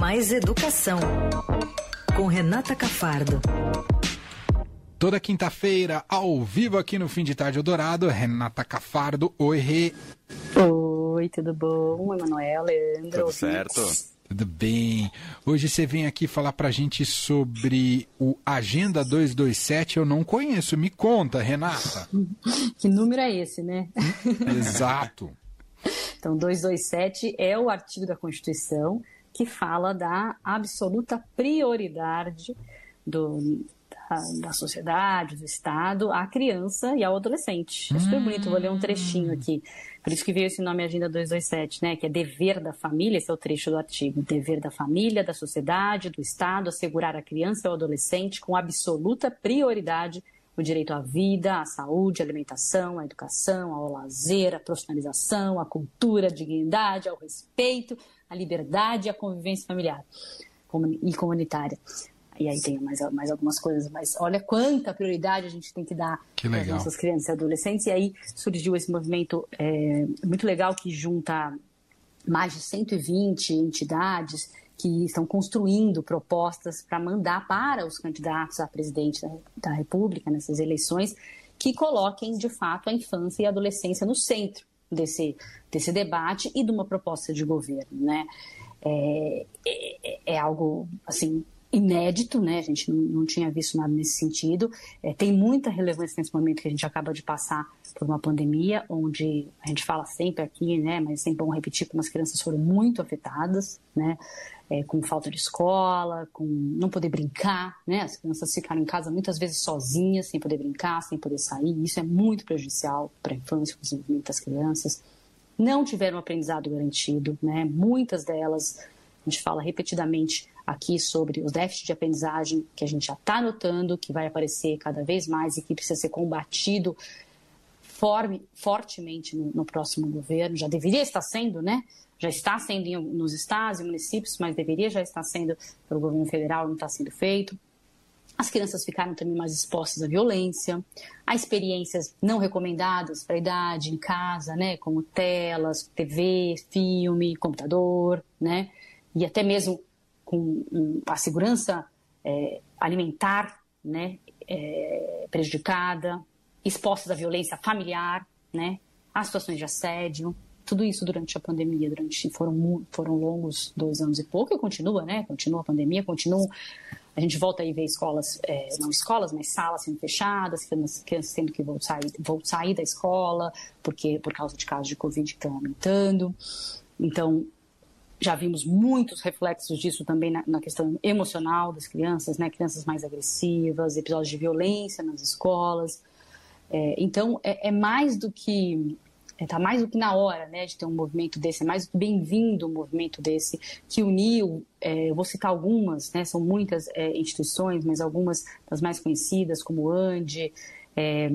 Mais Educação, com Renata Cafardo. Toda quinta-feira, ao vivo aqui no Fim de Tarde Eldorado, Renata Cafardo. Oi, Rê. Oi, tudo bom? Emanuel, Leandro. Tudo certo? Tudo bem. Hoje você vem aqui falar pra gente sobre o Agenda 227. Eu não conheço. Me conta, Renata. que número é esse, né? Exato. Então, 227 é o artigo da Constituição que fala da absoluta prioridade do, da, da, sociedade, do Estado, à criança e ao adolescente. É super bonito, vou ler um trechinho aqui. Por isso que veio esse nome Agenda 227, né? Que é dever da família, esse é o trecho do artigo. Dever da família, da sociedade, do Estado, assegurar à criança e ao adolescente com absoluta prioridade o direito à vida, à saúde, à alimentação, à educação, ao lazer, à profissionalização, à cultura, à dignidade, ao respeito, à liberdade e à convivência familiar e comunitária. E aí tem mais, mais algumas coisas, mas olha quanta prioridade a gente tem que dar para as nossas crianças e adolescentes. E aí surgiu esse movimento é, muito legal que junta mais de 120 entidades que estão construindo propostas para mandar para os candidatos a presidente da, da República nessas eleições que coloquem de fato a infância e a adolescência no centro desse, desse debate e de uma proposta de governo, né? É, é, é algo assim inédito, né? A gente não, tinha visto nada nesse sentido. É, tem muita relevância nesse momento que a gente acaba de passar por uma pandemia, onde a gente fala sempre aqui, né? Mas é sempre bom repetir como as crianças foram muito afetadas, né? É, com falta de escola, com não poder brincar, né? As crianças ficaram em casa muitas vezes sozinhas, sem poder brincar, sem poder sair. Isso é muito prejudicial para a infância, para desenvolvimento das crianças. Não tiveram aprendizado garantido, né? Muitas delas, a gente fala repetidamente, aqui sobre os déficits de aprendizagem que a gente já está notando, que vai aparecer cada vez mais e que precisa ser combatido forme, fortemente no, no, próximo governo. Já deveria estar sendo, né? Já está sendo em, nos estados e municípios, mas deveria já estar sendo pelo governo federal, não está sendo feito. As crianças ficaram também mais expostas à violência, a experiências não recomendadas para a idade em casa, né, como telas, TV, filme, computador, né, e até mesmo com a segurança é, alimentar né, é, prejudicada, expostas à violência familiar, né, às situações de assédio, tudo isso durante a pandemia, durante foram foram longos dois anos e pouco e continua, né? Continua a pandemia, continua. A gente volta aí ver escolas, é, não escolas, mas salas sendo fechadas, crianças tendo que voltar, voltar sair da escola porque por causa de casos de covid que estão aumentando. Então já vimos muitos reflexos disso também na, na, questão emocional das crianças, né? Crianças mais agressivas, episódios de violência nas escolas. É, então, é, é, mais do que está é, mais do que na hora, né, de ter um movimento desse, é mais do que bem-vindo um movimento desse que uniu. É, eu vou citar algumas, né? São muitas é, instituições, mas algumas das mais conhecidas, como o ANDE. É,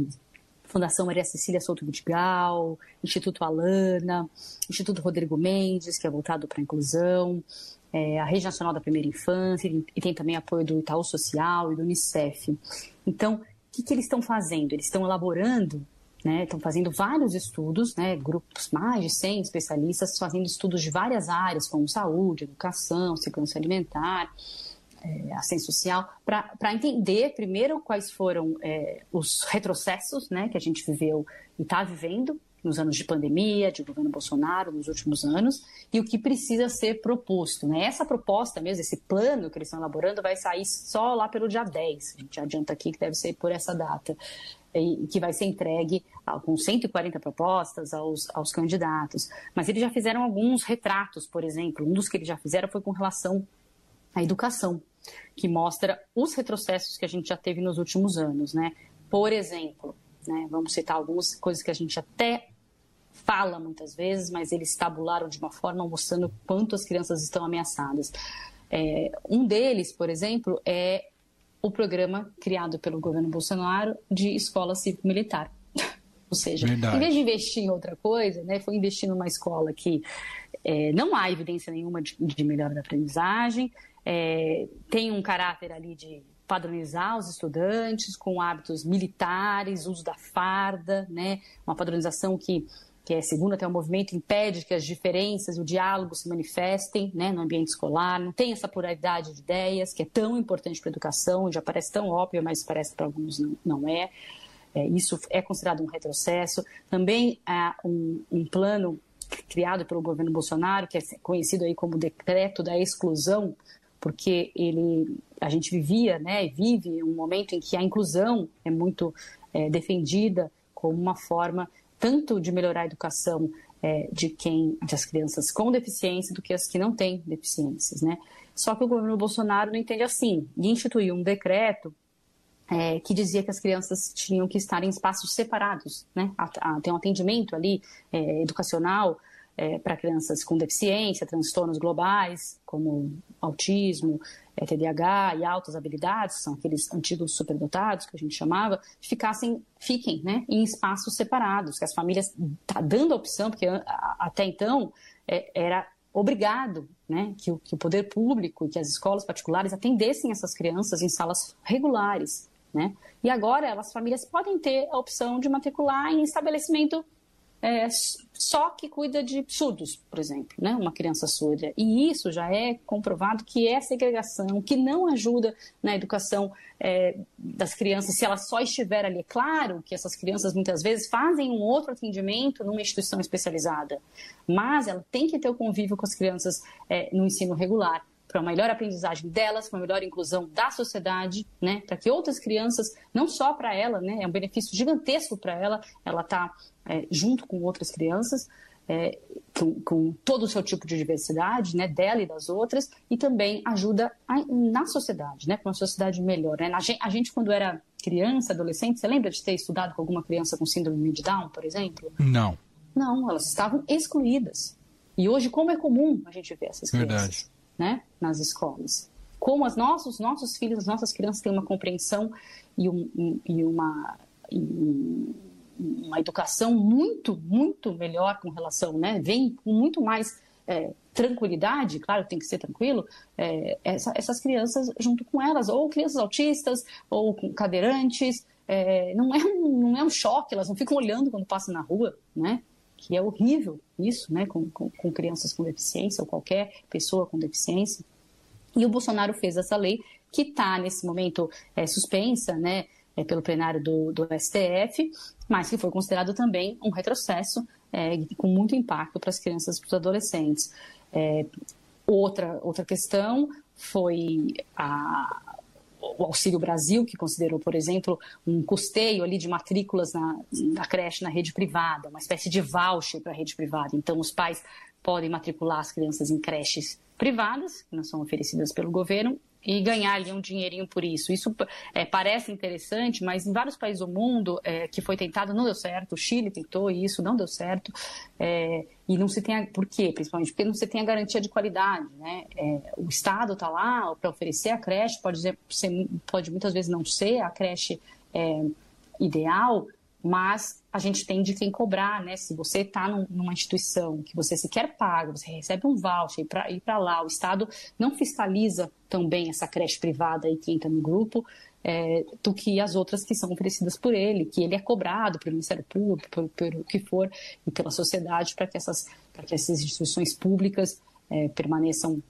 Fundação Maria Cecília Souto Vidigal, Instituto Alana, Instituto Rodrigo Mendes, que é voltado para a inclusão, é, a Rede Nacional da Primeira Infância, e tem também apoio do Itaú Social e do Unicef. Então, o que, que eles estão fazendo? Eles estão elaborando, né, estão fazendo vários estudos, né, grupos, mais de 100 especialistas, fazendo estudos de várias áreas, como saúde, educação, segurança alimentar, é, assistência social, para entender primeiro quais foram é, os retrocessos né, que a gente viveu e está vivendo nos anos de pandemia, de governo Bolsonaro, nos últimos anos, e o que precisa ser proposto. Né? Essa proposta mesmo, esse plano que eles estão elaborando, vai sair só lá pelo dia 10. A gente adianta aqui que deve ser por essa data. E que vai ser entregue com 140 propostas aos, aos candidatos. Mas eles já fizeram alguns retratos, por exemplo. Um dos que eles já fizeram foi com relação à educação que mostra os retrocessos que a gente já teve nos últimos anos, né? Por exemplo, né, vamos citar algumas coisas que a gente até fala muitas vezes, mas eles tabularam de uma forma mostrando quanto as crianças estão ameaçadas. É, um deles, por exemplo, é o programa criado pelo governo Bolsonaro de escola cívico-militar. Ou seja, Verdade. em vez de investir em outra coisa, né, foi investir numa escola que é, não há evidência nenhuma de, de melhora da aprendizagem, é, tem um caráter ali de padronizar os estudantes com hábitos militares, uso da farda, né? Uma padronização que que é segundo até o movimento, impede que as diferenças o diálogo se manifestem né, no ambiente escolar, não tem essa pluralidade de ideias, que é tão importante para a educação, já parece tão óbvio, mas parece que para alguns não, não é. é. Isso é considerado um retrocesso. Também há um, um plano criado pelo governo Bolsonaro, que é conhecido aí como decreto da exclusão, porque ele, a gente vivia, né, vive um momento em que a inclusão é muito é, defendida como uma forma tanto de melhorar a educação é, de quem, das crianças com deficiência, do que as que não têm deficiências, né? Só que o governo Bolsonaro não entende assim e instituiu um decreto é, que dizia que as crianças tinham que estar em espaços separados, né? Tem um atendimento ali é, educacional é, para crianças com deficiência, transtornos globais, como autismo, é, TDAH e altas habilidades, são aqueles antigos superdotados que a gente chamava, ficassem, fiquem né, em espaços separados, que as famílias tá dando a opção, porque até então é, era obrigado né, que, o, que o poder público e que as escolas particulares atendessem essas crianças em salas regulares. Né? E agora as famílias podem ter a opção de matricular em estabelecimento é, só que cuida de surdos, por exemplo, né? uma criança surda. E isso já é comprovado que é segregação, que não ajuda na educação é, das crianças se ela só estiver ali. É claro que essas crianças muitas vezes fazem um outro atendimento numa instituição especializada, mas ela tem que ter o convívio com as crianças é, no ensino regular para uma melhor aprendizagem delas, para uma melhor inclusão da sociedade, né, para que outras crianças, não só para ela, né, é um benefício gigantesco para ela, ela está é, junto com outras crianças, é, com, com, todo o seu tipo de diversidade, né, dela e das outras, e também ajuda a, na sociedade, né, para uma sociedade melhor. Né? A, gente, a gente, quando era criança, adolescente, você lembra de ter estudado com alguma criança com síndrome de Down, por exemplo? Não. Não, elas estavam excluídas. E hoje, como é comum a gente ver essas crianças? Verdade né, nas escolas. Como os nossos, nossos filhos, as nossas crianças têm uma compreensão e, um, e uma, e uma educação muito, muito melhor com relação, né, vem com muito mais é, tranquilidade, claro, tem que ser tranquilo, é, essa, essas crianças junto com elas, ou crianças autistas, ou cadeirantes, é, não, é um, não é um choque, elas não ficam olhando quando passam na rua, né? Que é horrível isso, né, com, com, com crianças com deficiência ou qualquer pessoa com deficiência. E o Bolsonaro fez essa lei que está nesse momento é, suspensa, né, é, pelo plenário do, do, STF, mas que foi considerado também um retrocesso é, com muito impacto para as crianças e para os adolescentes. É, outra, outra questão foi a, o Auxílio Brasil, que considerou, por exemplo, um custeio ali de matrículas na, na creche na rede privada, uma espécie de voucher para a rede privada. Então, os pais podem matricular as crianças em creches privadas, que não são oferecidas pelo governo, e ganhar ali um dinheirinho por isso. Isso é, parece interessante, mas em vários países do mundo é, que foi tentado não deu certo. O Chile tentou isso não deu certo. É, e não se tem a, por quê? Principalmente porque não se tem a garantia de qualidade, né? É, o Estado está lá para oferecer a creche, pode, ser, pode muitas vezes não ser a creche é, ideal, mas a gente tem de quem cobrar, né? Se você está num, numa instituição que você sequer paga, você recebe um voucher para ir para lá, o Estado não fiscaliza também essa creche privada e que entra no grupo, é, do que as outras que são oferecidas por ele, que ele é cobrado pelo Ministério Público, pelo, pelo que for, e pela sociedade, para que, essas, que essas instituições públicas é, permaneçam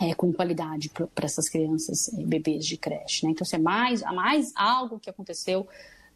é, com qualidade para essas crianças e bebês de creche. Né? Então, isso é mais, mais algo que aconteceu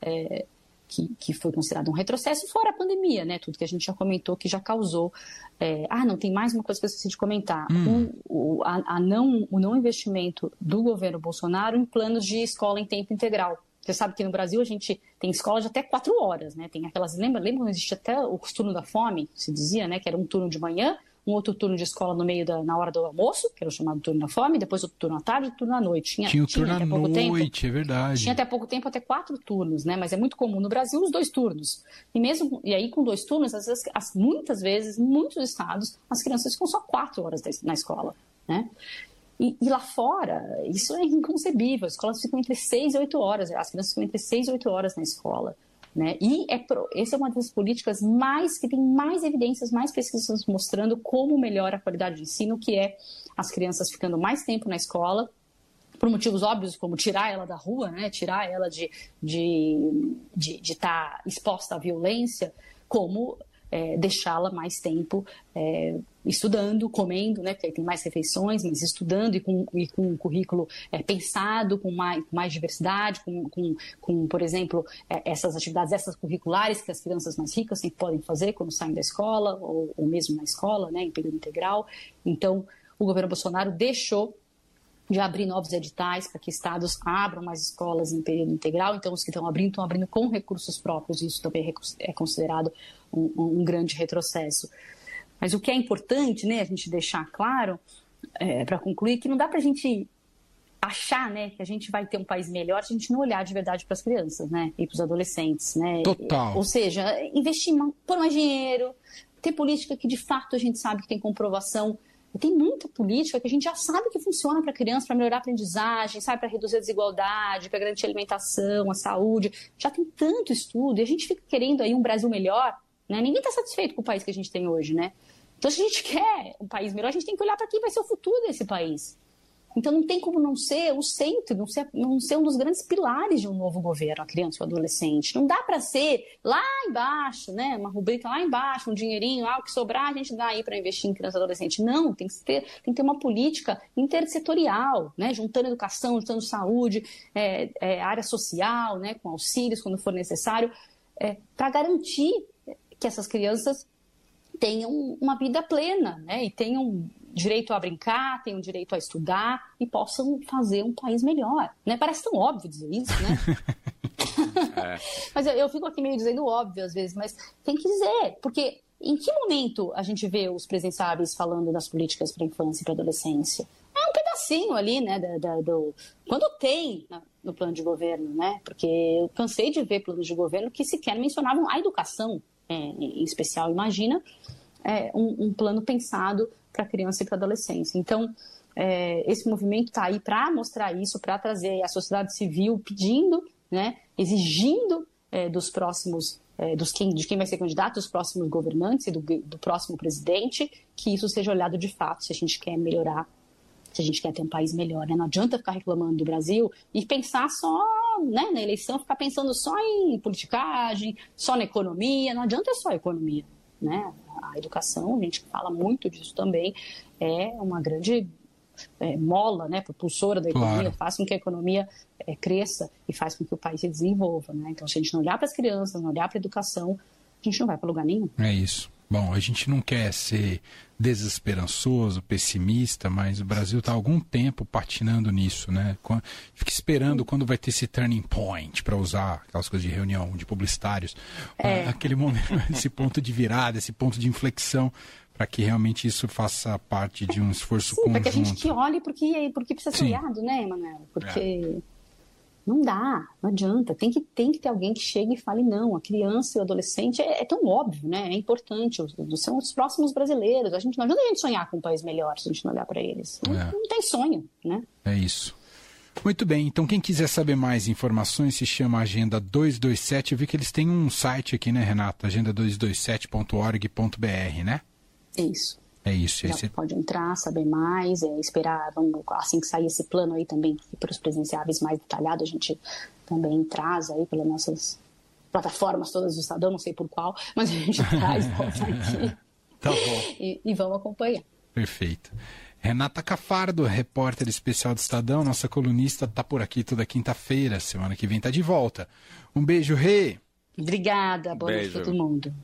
é, que, que foi considerado um retrocesso, fora a pandemia, né? Tudo que a gente já comentou que já causou. É... ah, não, tem mais uma coisa que eu esqueci de comentar. Hum. O, o, a, a não, o não investimento do governo Bolsonaro em planos de escola em tempo integral. Você sabe que no Brasil a gente tem escola de até quatro horas, né? Tem aquelas. Lembra, lembra quando existia até o turno da fome, se dizia, né? Que era um turno de manhã um outro turno de escola no meio da na hora do almoço, que era o chamado turno da fome, depois outro turno à tarde, turno à noite. Tinha, tinha o turno à noite, tempo, é verdade. Tinha até pouco tempo até quatro turnos, né? Mas é muito comum no Brasil os dois turnos. E mesmo e aí com dois turnos, às vezes, as, muitas vezes, em muitos estados, as crianças ficam só quatro horas na escola, né? E, e, lá fora, isso é inconcebível. As escolas ficam entre seis e oito horas. As crianças ficam entre seis e oito horas na escola. Né? E é pro, essa é uma das políticas mais que tem mais evidências, mais pesquisas mostrando como melhora a qualidade de ensino, que é as crianças ficando mais tempo na escola, por motivos óbvios, como tirar ela da rua, né? tirar ela de estar de, de, de tá exposta à violência, como é, deixá-la mais tempo é, estudando, comendo, né, porque tem mais refeições, mas estudando e com, e com um currículo é, pensado, com mais, mais diversidade, com, com, com por exemplo, é, essas atividades essas curriculares que as crianças mais ricas sempre podem fazer quando saem da escola, ou, ou mesmo na escola, né, em período integral. Então, o governo Bolsonaro deixou de abrir novos editais para que estados abram mais escolas em período integral. Então, os que estão abrindo, estão abrindo com recursos próprios. Isso também é considerado um, um grande retrocesso. Mas o que é importante, né, a gente deixar claro, é, para concluir, que não dá para a gente achar, né, que a gente vai ter um país melhor se a gente não olhar de verdade para as crianças, né, e para os adolescentes, né. Total. Ou seja, investir, pôr mais dinheiro, ter política que de fato a gente sabe que tem comprovação tem muita política que a gente já sabe que funciona para criança, para melhorar a aprendizagem, sabe, para reduzir a desigualdade, para garantir a alimentação, a saúde. Já tem tanto estudo e a gente fica querendo aí um Brasil melhor, né? Ninguém está satisfeito com o país que a gente tem hoje, né? Então, se a gente quer um país melhor, a gente tem que olhar para quem vai ser o futuro desse país. Então não tem como não ser o centro, não ser, não ser um dos grandes pilares de um novo governo, a criança e o adolescente. Não dá para ser lá embaixo, né? Uma rubrica lá embaixo, um dinheirinho, ah, o que sobrar a gente dá aí para investir em criança e adolescente. Não, tem que ter, tem que ter uma política intersetorial, né? Juntando educação, juntando saúde, é, é, área social, né? Com auxílios quando for necessário, é, para garantir que essas crianças tenham uma vida plena, né? E tenham direito a brincar, tenham direito a estudar e possam fazer um país melhor. Né? Parece tão óbvio dizer isso, né? é. mas eu, eu, fico aqui meio dizendo óbvio às vezes, mas tem que dizer, porque em que momento a gente vê os presenciáveis falando das políticas para a infância e para a adolescência? É um pedacinho ali, né, da, da, do... quando tem no plano de governo, né? Porque eu cansei de ver planos de governo que sequer mencionavam a educação, é, em especial, imagina é, um, um plano pensado para criança e para adolescência. Então, é, esse movimento está aí para mostrar isso, para trazer a sociedade civil pedindo, né, exigindo é, dos próximos, é, dos quem, de quem vai ser candidato, dos próximos governantes e do, do próximo presidente, que isso seja olhado de fato, se a gente quer melhorar, se a gente quer ter um país melhor. Né? Não adianta ficar reclamando do Brasil e pensar só né, na eleição, ficar pensando só em politicagem, só na economia. Não adianta só a economia. Né? A educação, a gente fala muito disso também, é uma grande é, mola, né, propulsora da economia, claro. faz com que a economia é, cresça e faz com que o país se desenvolva. Né? Então, se a gente não olhar para as crianças, não olhar para a educação, a gente não vai para lugar nenhum. É isso. Bom, a gente não quer ser desesperançoso, pessimista, mas o Brasil está algum tempo patinando nisso, né? Fica esperando quando vai ter esse turning point, para usar aquelas coisas de reunião de publicitários. É. Aquele momento, esse ponto de virada, esse ponto de inflexão, para que realmente isso faça parte de um esforço Sim, conjunto. Para que a gente que olhe porque, porque precisa ser olhado, né, Emanuel? Porque. É não dá, não adianta. Tem que, tem que ter alguém que chegue e fale, não, a criança e o adolescente é, é tão óbvio, né? É importante. São os próximos brasileiros. A gente, não adianta a gente sonhar com um país melhor se a gente não olhar para eles. Não, é. não tem sonho, né? É isso. Muito bem, então quem quiser saber mais informações se chama Agenda 227. Eu vi que eles têm um site aqui, né, Renata? Agenda227.org.br, né? Isso. É isso. Já esse... pode entrar, saber mais, é, esperar, vamos, assim que sair esse plano aí também, para os presenciáveis mais detalhado, a gente também traz aí pelas nossas plataformas todas do Estadão, não sei por qual, mas a gente traz aqui. Tá bom. E, e vamos acompanhar. Perfeito. Renata Cafardo, repórter especial do Estadão, nossa colunista, está por aqui toda quinta-feira. Semana que vem está de volta. Um beijo, Rê. Obrigada, boa noite a todo mundo.